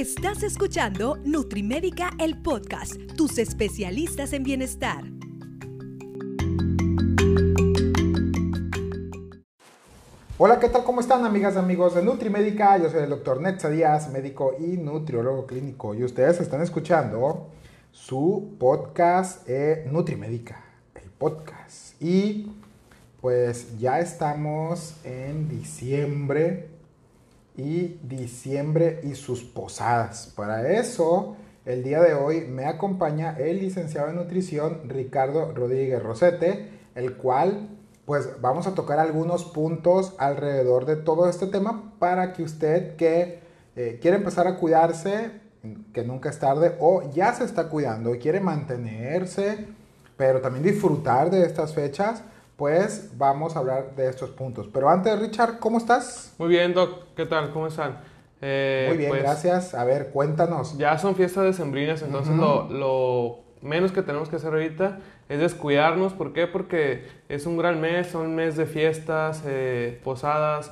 Estás escuchando Nutrimédica, el podcast, tus especialistas en bienestar. Hola, ¿qué tal? ¿Cómo están, amigas y amigos de Nutrimédica? Yo soy el doctor Netza Díaz, médico y nutriólogo clínico. Y ustedes están escuchando su podcast eh, Nutrimédica, el podcast. Y pues ya estamos en diciembre y diciembre y sus posadas. Para eso, el día de hoy me acompaña el licenciado en nutrición Ricardo Rodríguez Rosete, el cual pues vamos a tocar algunos puntos alrededor de todo este tema para que usted que eh, quiere empezar a cuidarse, que nunca es tarde, o ya se está cuidando y quiere mantenerse, pero también disfrutar de estas fechas, pues vamos a hablar de estos puntos. Pero antes, Richard, ¿cómo estás? Muy bien, Doc, ¿qué tal? ¿Cómo están? Eh, Muy bien, pues, gracias. A ver, cuéntanos. Ya son fiestas decembrinas, entonces lo, lo, menos que tenemos que hacer ahorita es descuidarnos. ¿Por qué? Porque es un gran mes, son un mes de fiestas, eh, posadas.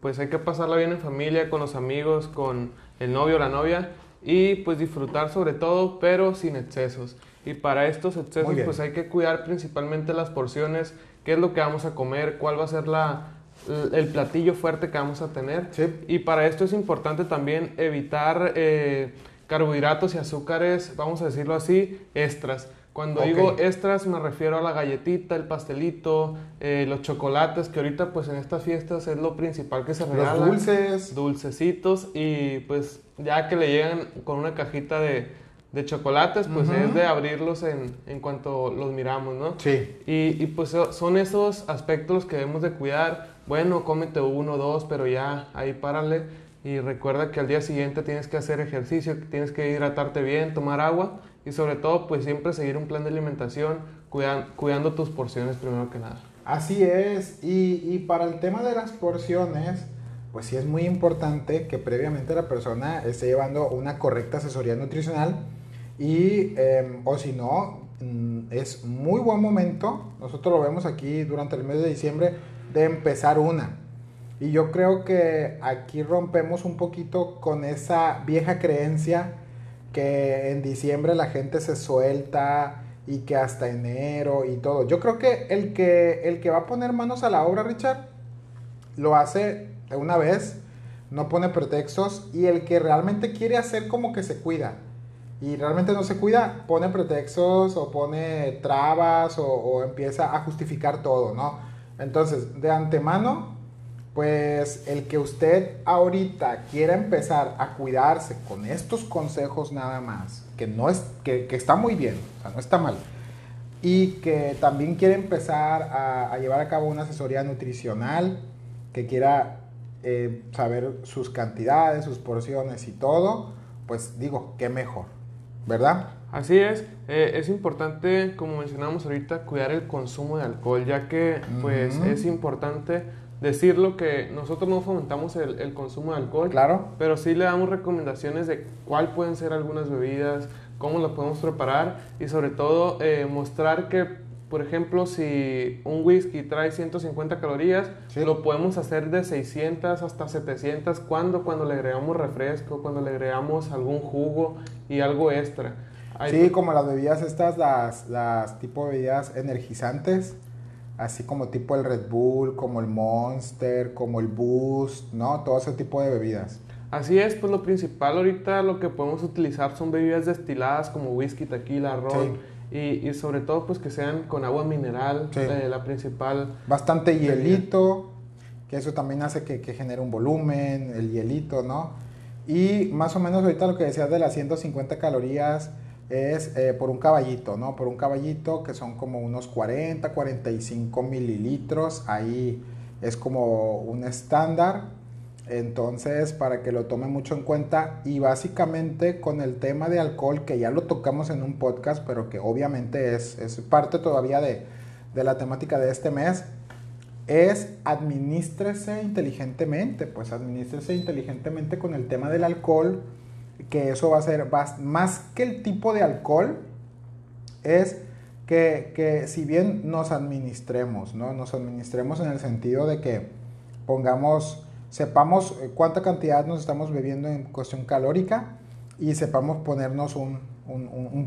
Pues hay que pasarla bien en familia, con los amigos, con el novio o la novia y pues disfrutar sobre todo, pero sin excesos. Y para estos excesos pues hay que cuidar principalmente las porciones, qué es lo que vamos a comer, cuál va a ser la, el platillo fuerte que vamos a tener. Y para esto es importante también evitar eh, carbohidratos y azúcares, vamos a decirlo así, extras. Cuando digo extras me refiero a la galletita, el pastelito, eh, los chocolates, que ahorita pues en estas fiestas es lo principal que se regala. Los dulces. Dulcecitos y pues ya que le llegan con una cajita de, de chocolates, pues es de abrirlos en, en, cuanto los miramos, ¿no? Sí. Y, y, pues son esos aspectos que debemos de cuidar. Bueno, cómete uno, dos, pero ya ahí párale. Y recuerda que al día siguiente tienes que hacer ejercicio, tienes que hidratarte bien, tomar agua y sobre todo pues siempre seguir un plan de alimentación cuidan, cuidando tus porciones primero que nada. Así es. Y, y para el tema de las porciones pues sí es muy importante que previamente la persona esté llevando una correcta asesoría nutricional y, em, o si no, mm, es muy buen momento, nosotros lo vemos aquí durante el mes de diciembre, de empezar una. Y yo creo que aquí rompemos un poquito con esa vieja creencia que en diciembre la gente se suelta y que hasta enero y todo. Yo creo que el que, el que va a poner manos a la obra, Richard, lo hace de una vez, no pone pretextos y el que realmente quiere hacer como que se cuida y realmente no se cuida, pone pretextos o pone trabas o, empieza a justificar todo, ¿no? Entonces, de antemano, pues el que usted ahorita quiera empezar a cuidarse con estos consejos nada más, que no es, que, está muy bien, o sea, no está mal, y que también quiere empezar a, llevar a cabo una asesoría nutricional, que quiera eh, saber sus cantidades, sus porciones y todo, pues digo, qué mejor. ¿Verdad? Así es, eh, es importante, como mencionamos ahorita, cuidar el consumo de alcohol, ya que pues es importante decirlo que nosotros no fomentamos el, consumo de alcohol, claro. pero sí le damos recomendaciones de cuál pueden ser algunas bebidas, cómo las podemos preparar y sobre todo eh, mostrar que, por ejemplo, si un whisky trae 150 calorías, lo podemos hacer de 600 hasta 700 cuando cuando le agregamos refresco, cuando le agregamos algún jugo y algo extra. sí, como las bebidas estas, las, las tipo de bebidas energizantes, así como tipo el Red Bull, como el Monster, como el Boost, ¿no? Todo ese tipo de bebidas. Así es, pues lo principal ahorita lo que podemos utilizar son bebidas destiladas como whisky, tequila, ron. Y, y, sobre todo pues que sean con agua mineral, eh, la principal. Bastante hielito, que eso también hace que, que genere un volumen, el hielito, ¿no? Y más o menos ahorita lo que decías de las 150 calorías es eh, por un caballito, ¿no? Por un caballito que son como unos 40, 45 mililitros. Ahí es como un estándar. Entonces, para que lo tome mucho en cuenta. Y básicamente con el tema de alcohol, que ya lo tocamos en un podcast, pero que obviamente es, es parte todavía de, de la temática de este mes es administrese inteligentemente, pues administrese inteligentemente con el tema del alcohol, que eso va a ser más que el tipo de alcohol, es que, si bien nos administremos, ¿no? Nos administremos en el sentido de que pongamos sepamos eh, cuánta cantidad nos estamos bebiendo en cuestión calórica y sepamos ponernos un,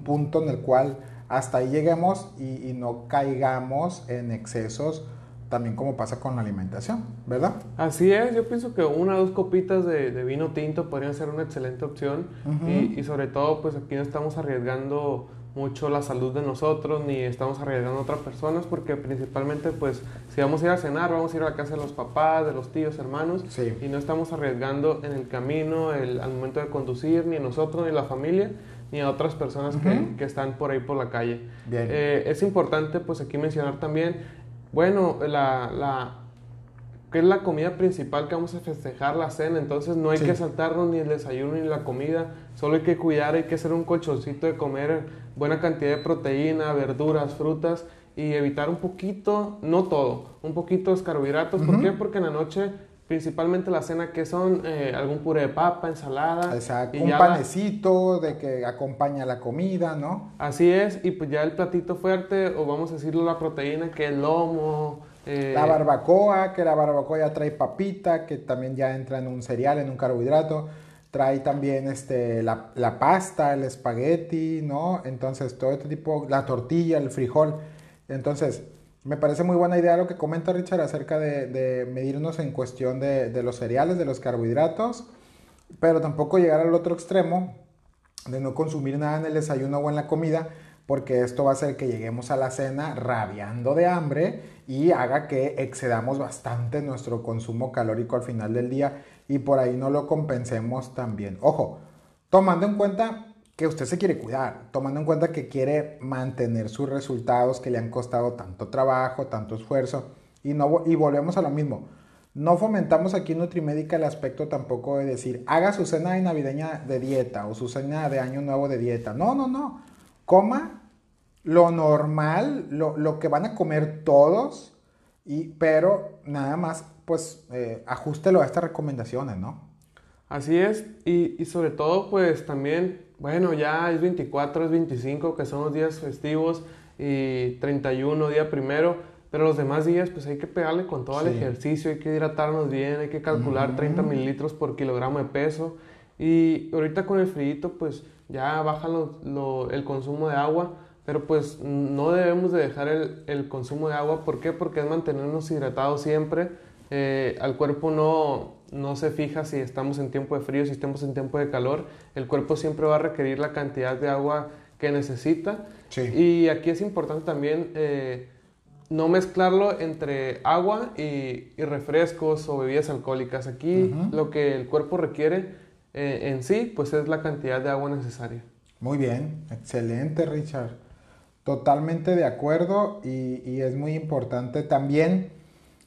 punto en el cual hasta ahí lleguemos y, no caigamos en excesos, también como pasa con la alimentación, ¿verdad? Así es, yo pienso que una o dos copitas de, vino tinto podrían ser una excelente opción y, y, sobre todo pues aquí no estamos arriesgando mucho la salud de nosotros ni estamos arriesgando a otras personas porque principalmente pues si vamos a ir a cenar vamos a ir a la casa de los papás, de los tíos, hermanos y no estamos arriesgando en el camino el, al momento de conducir ni nosotros ni la familia ni a otras personas que, que, están por ahí por la calle. Eh, es importante pues aquí mencionar también, bueno, la, la que es la comida principal que vamos a festejar la cena, entonces no hay que saltarnos ni el desayuno ni la comida, solo hay que cuidar, hay que hacer un colchoncito de comer buena cantidad de proteína, verduras, frutas y evitar un poquito, no todo, un poquito de carbohidratos. ¿Por qué? Porque en la noche, principalmente la cena, que son eh, algún puré de papa, ensalada. Exacto, un panecito de que acompaña la comida, ¿no? Así es, y pues ya el platito fuerte, o vamos a decirlo la proteína, que es lomo. Eh, la barbacoa, que la barbacoa ya trae papita, que también ya entra en un cereal, en un carbohidrato trae también este, la, la, pasta, el espagueti, ¿no? Entonces, todo este tipo, la tortilla, el frijol. Entonces, me parece muy buena idea lo que comenta Richard acerca de, de medirnos en cuestión de, de, los cereales, de los carbohidratos, pero tampoco llegar al otro extremo de no consumir nada en el desayuno o en la comida, porque esto va a hacer que lleguemos a la cena rabiando de hambre y haga que excedamos bastante nuestro consumo calórico al final del día y por ahí no lo compensemos también. Ojo, tomando en cuenta que usted se quiere cuidar, tomando en cuenta que quiere mantener sus resultados que le han costado tanto trabajo, tanto esfuerzo, y, no, y volvemos a lo mismo. No fomentamos aquí en Nutrimédica el aspecto tampoco de decir, haga su cena de navideña de dieta o su cena de año nuevo de dieta. No, no, no. Coma lo normal, lo, lo que van a comer todos, y, pero nada más pues eh, ajustelo a estas recomendaciones, ¿no? Así es, y, y, sobre todo pues también, bueno, ya es 24, es 25, que son los días festivos, y 31, día primero, pero los demás días pues hay que pegarle con todo el ejercicio, hay que hidratarnos bien, hay que calcular 30 mililitros por kilogramo de peso, y ahorita con el frío pues ya baja lo, el consumo de agua, pero pues no debemos de dejar el, el, consumo de agua, ¿por qué? Porque es mantenernos hidratados siempre, eh, al cuerpo no, no se fija si estamos en tiempo de frío, si estamos en tiempo de calor. El cuerpo siempre va a requerir la cantidad de agua que necesita. Y aquí es importante también eh, no mezclarlo entre agua y, refrescos o bebidas alcohólicas. Aquí lo que el cuerpo requiere eh, en sí, pues es la cantidad de agua necesaria. Muy bien, excelente Richard. Totalmente de acuerdo y, es muy importante también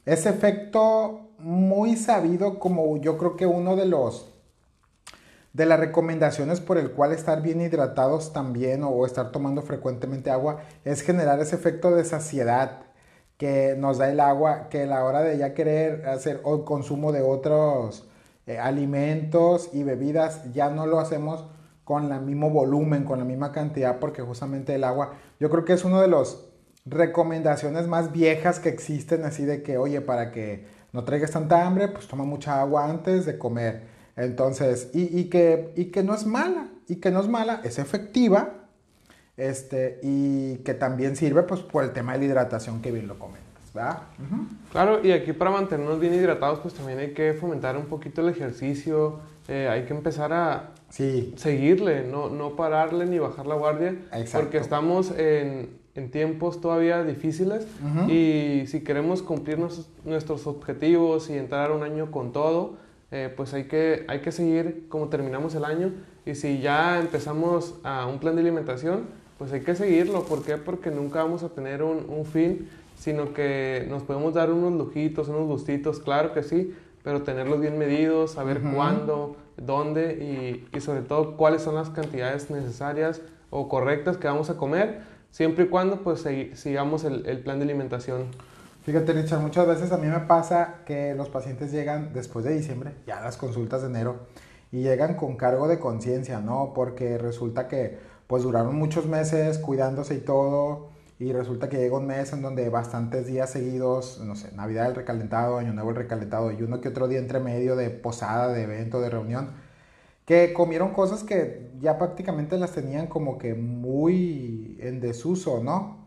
ese efecto muy sabido como yo creo que uno de los de las recomendaciones por el cual estar bien hidratados también o estar tomando frecuentemente agua es generar ese efecto de saciedad que nos da el agua, que a la hora de ya querer hacer el consumo de otros eh, alimentos y bebidas ya no lo hacemos con el mismo volumen, con la misma cantidad, porque justamente el agua, yo creo que es uno de los recomendaciones más viejas que existen, así de que, oye, para que no traigas tanta hambre, pues toma mucha agua antes de comer. Entonces, y, que, y que no es mala, y que no es mala, es efectiva, este, y que también sirve pues por el tema de la hidratación que bien lo comentas, ¿verdad? Claro, y aquí para mantenernos bien hidratados, pues también hay que fomentar un poquito el ejercicio, eh, hay que empezar a seguirle, no, no pararle ni bajar la guardia, porque estamos en, en tiempos todavía difíciles y si queremos cumplir nuestros objetivos y entrar un año con todo, eh, pues hay que, hay que seguir como terminamos el año y si ya empezamos a un plan de alimentación, pues hay que seguirlo. ¿Por qué? Porque nunca vamos a tener un, un fin, sino que nos podemos dar unos lujitos, unos gustitos, claro que sí, pero tenerlos bien medidos, saber cuándo, dónde y, y sobre todo cuáles son las cantidades necesarias o correctas que vamos a comer siempre y cuando pues sigamos el, plan de alimentación. Fíjate Richard, muchas veces a mí me pasa que los pacientes llegan después de diciembre, ya las consultas de enero, y llegan con cargo de conciencia, ¿no? Porque resulta que pues duraron muchos meses cuidándose y todo, y resulta que llega un mes en donde bastantes días seguidos, no sé, Navidad el recalentado, Año Nuevo el recalentado y uno que otro día entre medio de posada, de evento, de reunión, que comieron cosas que ya prácticamente las tenían como que muy en desuso, ¿no?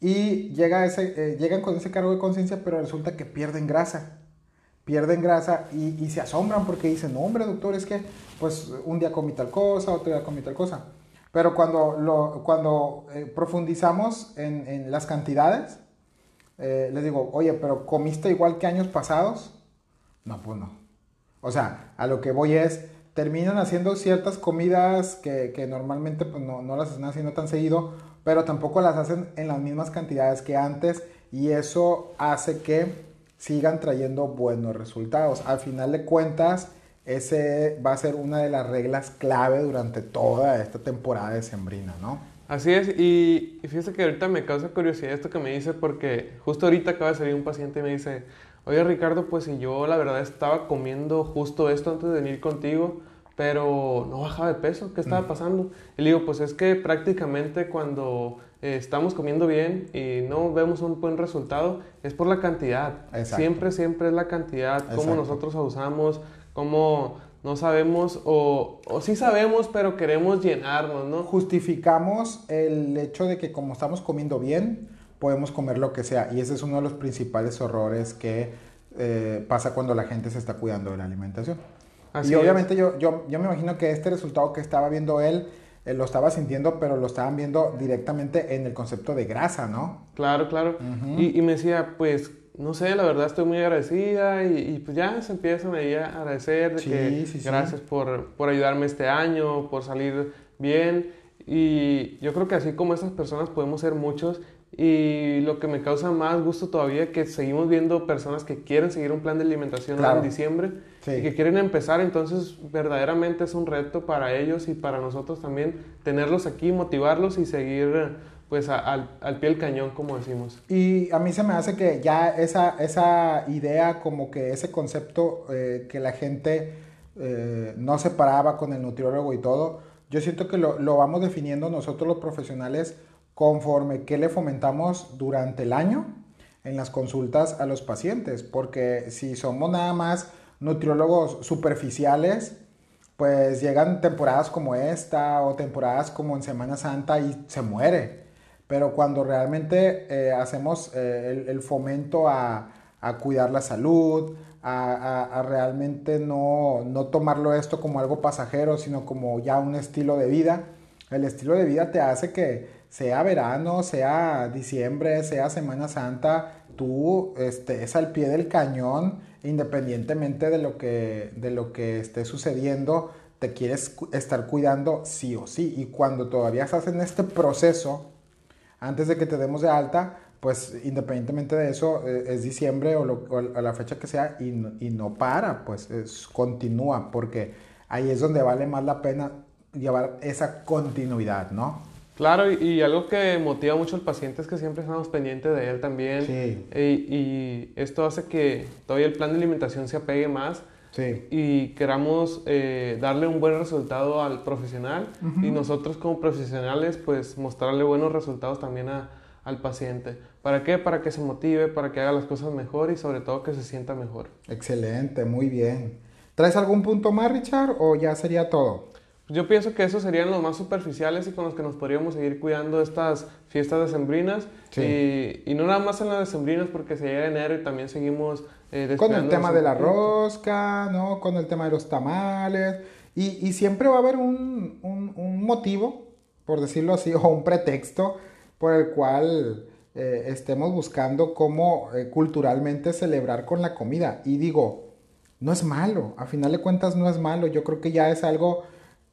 Y llega ese, eh, llegan con ese cargo de conciencia, pero resulta que pierden grasa. Pierden grasa y, se asombran porque dicen, no, hombre, doctor, es que pues un día comí tal cosa, otro día comí tal cosa. Pero cuando, lo, cuando eh, profundizamos en, en, las cantidades, eh, les digo, oye, pero ¿comiste igual que años pasados? No, pues no. O sea, a lo que voy es, terminan haciendo ciertas comidas que, que normalmente pues, no, no las están haciendo tan seguido pero tampoco las hacen en las mismas cantidades que antes y eso hace que sigan trayendo buenos resultados. Al final de cuentas, ese va a ser una de las reglas clave durante toda esta temporada de Sembrina, ¿no? Así es, y, fíjese que ahorita me causa curiosidad esto que me dice, porque justo ahorita acaba de salir un paciente y me dice, oye Ricardo, pues si yo la verdad estaba comiendo justo esto antes de venir contigo, pero no bajaba de peso. ¿Qué estaba mm. pasando? Y le digo, pues es que prácticamente cuando eh, estamos comiendo bien y no vemos un buen resultado, es por la cantidad. Siempre, siempre es la cantidad, cómo nosotros abusamos, cómo no sabemos o, o sí sabemos, pero queremos llenarnos, ¿no? Justificamos el hecho de que como estamos comiendo bien, podemos comer lo que sea. Y ese es uno de los principales horrores que eh, pasa cuando la gente se está cuidando de la alimentación y obviamente yo, yo, yo me imagino que este resultado que estaba viendo él, eh, lo estaba sintiendo, pero lo estaban viendo directamente en el concepto de grasa, ¿no? Claro, claro. y, y, me decía, pues, no sé, la verdad estoy muy agradecida y, pues ya se empiezan ahí a agradecer de que gracias por, por ayudarme este año, por salir bien. Y yo creo que así como esas personas podemos ser muchos. Y lo que me causa más gusto todavía es que seguimos viendo personas que quieren seguir un plan de alimentación en diciembre y que quieren empezar, entonces verdaderamente es un reto para ellos y para nosotros también tenerlos aquí, motivarlos y seguir pues al, pie del cañón, como decimos. Y a mí se me hace que ya esa, esa idea, como que ese concepto eh, que la gente eh, no separaba con el nutriólogo y todo, yo siento que lo, lo vamos definiendo nosotros los profesionales conforme que le fomentamos durante el año en las consultas a los pacientes, porque si somos nada más nutriólogos superficiales, pues llegan temporadas como esta o temporadas como en Semana Santa y se muere. Pero cuando realmente eh, hacemos eh, el, fomento a, cuidar la salud, a, realmente no, no, tomarlo esto como algo pasajero, sino como ya un estilo de vida, el estilo de vida te hace que sea verano, sea diciembre, sea Semana Santa, tú estés al pie del cañón, independientemente de lo que, de lo que esté sucediendo, te quieres estar cuidando sí o sí. Y cuando todavía estás en este proceso, antes de que te demos de alta, pues independientemente de eso, eh, es diciembre o, la fecha que sea y no, y no para, pues continúa, porque ahí es donde vale más la pena llevar esa continuidad, ¿no? Claro, y, algo que motiva mucho al paciente es que siempre estamos pendientes de él también. Sí. Y, esto hace que todavía el plan de alimentación se apegue más. Sí. Y queramos eh, darle un buen resultado al profesional y nosotros como profesionales pues mostrarle buenos resultados también a, al paciente. ¿Para qué? Para que se motive, para que haga las cosas mejor y sobre todo que se sienta mejor. Excelente, muy bien. ¿Traes algún punto más, Richard, o ya sería todo? Yo pienso que esos serían los más superficiales y con los que nos podríamos seguir cuidando estas fiestas decembrinas. Y, y, no nada más en las decembrinas porque se llega enero y también seguimos... Eh, con el tema de la rosca, ¿no? Con el tema de los tamales. Y, y siempre va a haber un, un, un, motivo, por decirlo así, o un pretexto por el cual eh, estemos buscando cómo eh, culturalmente celebrar con la comida. Y digo, no es malo, a final de cuentas no es malo. Yo creo que ya es algo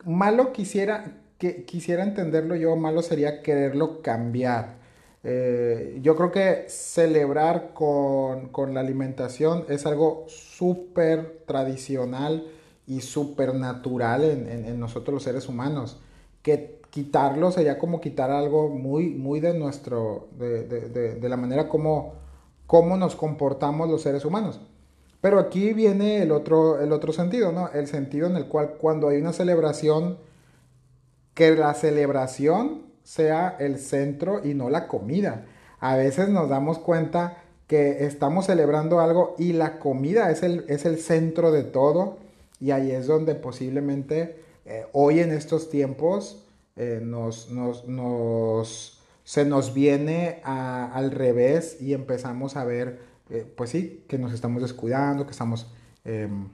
malo quisiera, que, quisiera entenderlo yo, malo sería quererlo cambiar. Eh, yo creo que celebrar con, la alimentación es algo súper tradicional y súper natural en, nosotros los seres humanos. Que quitarlo sería como quitar algo muy, muy de nuestro, de, la manera como, como nos comportamos los seres humanos. Pero aquí viene el otro, el otro sentido, ¿no? El sentido en el cual cuando hay una celebración, que la celebración sea el centro y no la comida. A veces nos damos cuenta que estamos celebrando algo y la comida es el, es el centro de todo y ahí es donde posiblemente eh, hoy en estos tiempos eh, nos, nos, se nos viene al revés y empezamos a ver, eh, pues sí, que nos estamos descuidando, que estamos em,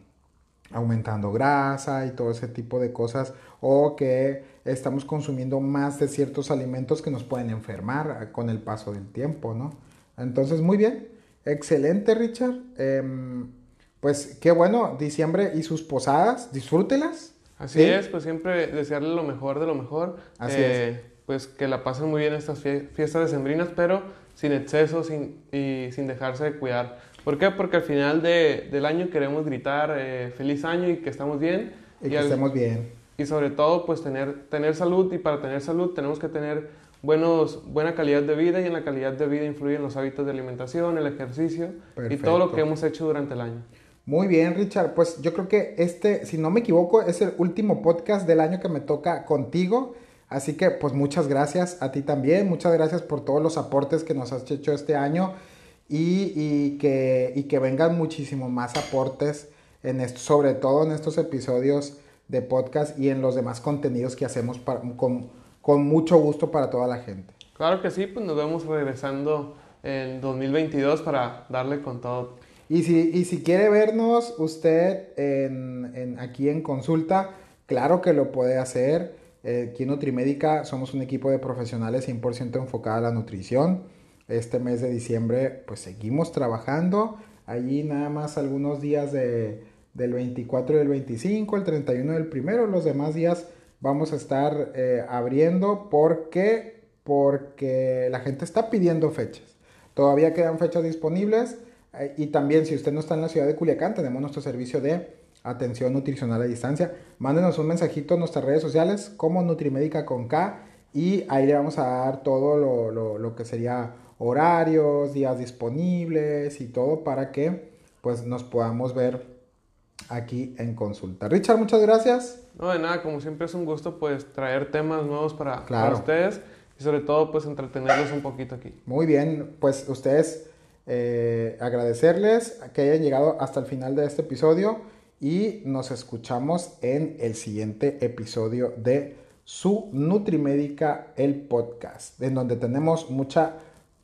aumentando grasa y todo ese tipo de cosas o que estamos consumiendo más de ciertos alimentos que nos pueden enfermar con el paso del tiempo, ¿no? Entonces, muy bien, excelente Richard. Em, pues qué bueno, diciembre y sus posadas, disfrútelas. Así es, pues siempre desearle lo mejor de lo mejor. Así es. Eh, pues que la pasen muy bien estas fiestas decembrinas, pero sin exceso sin, y sin dejarse de cuidar. ¿Por qué? Porque al final de, del año queremos gritar eh, feliz año y que estamos bien. Y, que estemos bien. Y sobre todo, pues tener, tener salud y para tener salud tenemos que tener buenos, buena calidad de vida y en la calidad de vida influyen los hábitos de alimentación, el ejercicio y todo lo que hemos hecho durante el año. Muy bien, Richard. Pues yo creo que este, si no me equivoco, es el último podcast del año que me toca contigo. Así que pues muchas gracias a ti también. Muchas gracias por todos los aportes que nos has hecho este año y, que, y que vengan muchísimo más aportes, en esto, sobre todo en estos episodios de podcast y en los demás contenidos que hacemos con, con mucho gusto para toda la gente. Claro que sí, pues nos vemos regresando en 2022 para darle con todo. Y si, si quiere vernos usted en, aquí en consulta, claro que lo puede hacer. Eh, aquí en Nutrimédica somos un equipo de profesionales 100% enfocada a la nutrición. Este mes de diciembre pues seguimos trabajando. Allí nada más algunos días de, del 24 y del 25, el 31 del primero. Los demás días vamos a estar eh, abriendo porque, porque la gente está pidiendo fechas. Todavía quedan fechas disponibles. Eh, y también, si usted no está en la ciudad de Culiacán, tenemos nuestro servicio de atención nutricional a distancia. Mándenos un mensajito en nuestras redes sociales como Nutrimédica con K y ahí le vamos a dar todo lo, lo, que sería horarios, días disponibles y todo para que pues nos podamos ver aquí en consulta. Richard, muchas gracias. No, de nada, como siempre es un gusto pues traer temas nuevos para, para ustedes y sobre todo pues entretenerlos un poquito aquí. Muy bien, pues ustedes eh, agradecerles que hayan llegado hasta el final de este episodio y nos escuchamos en el siguiente episodio de su Nutrimédica, el podcast, en donde tenemos mucha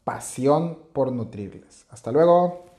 pasión por nutrirles. Hasta luego.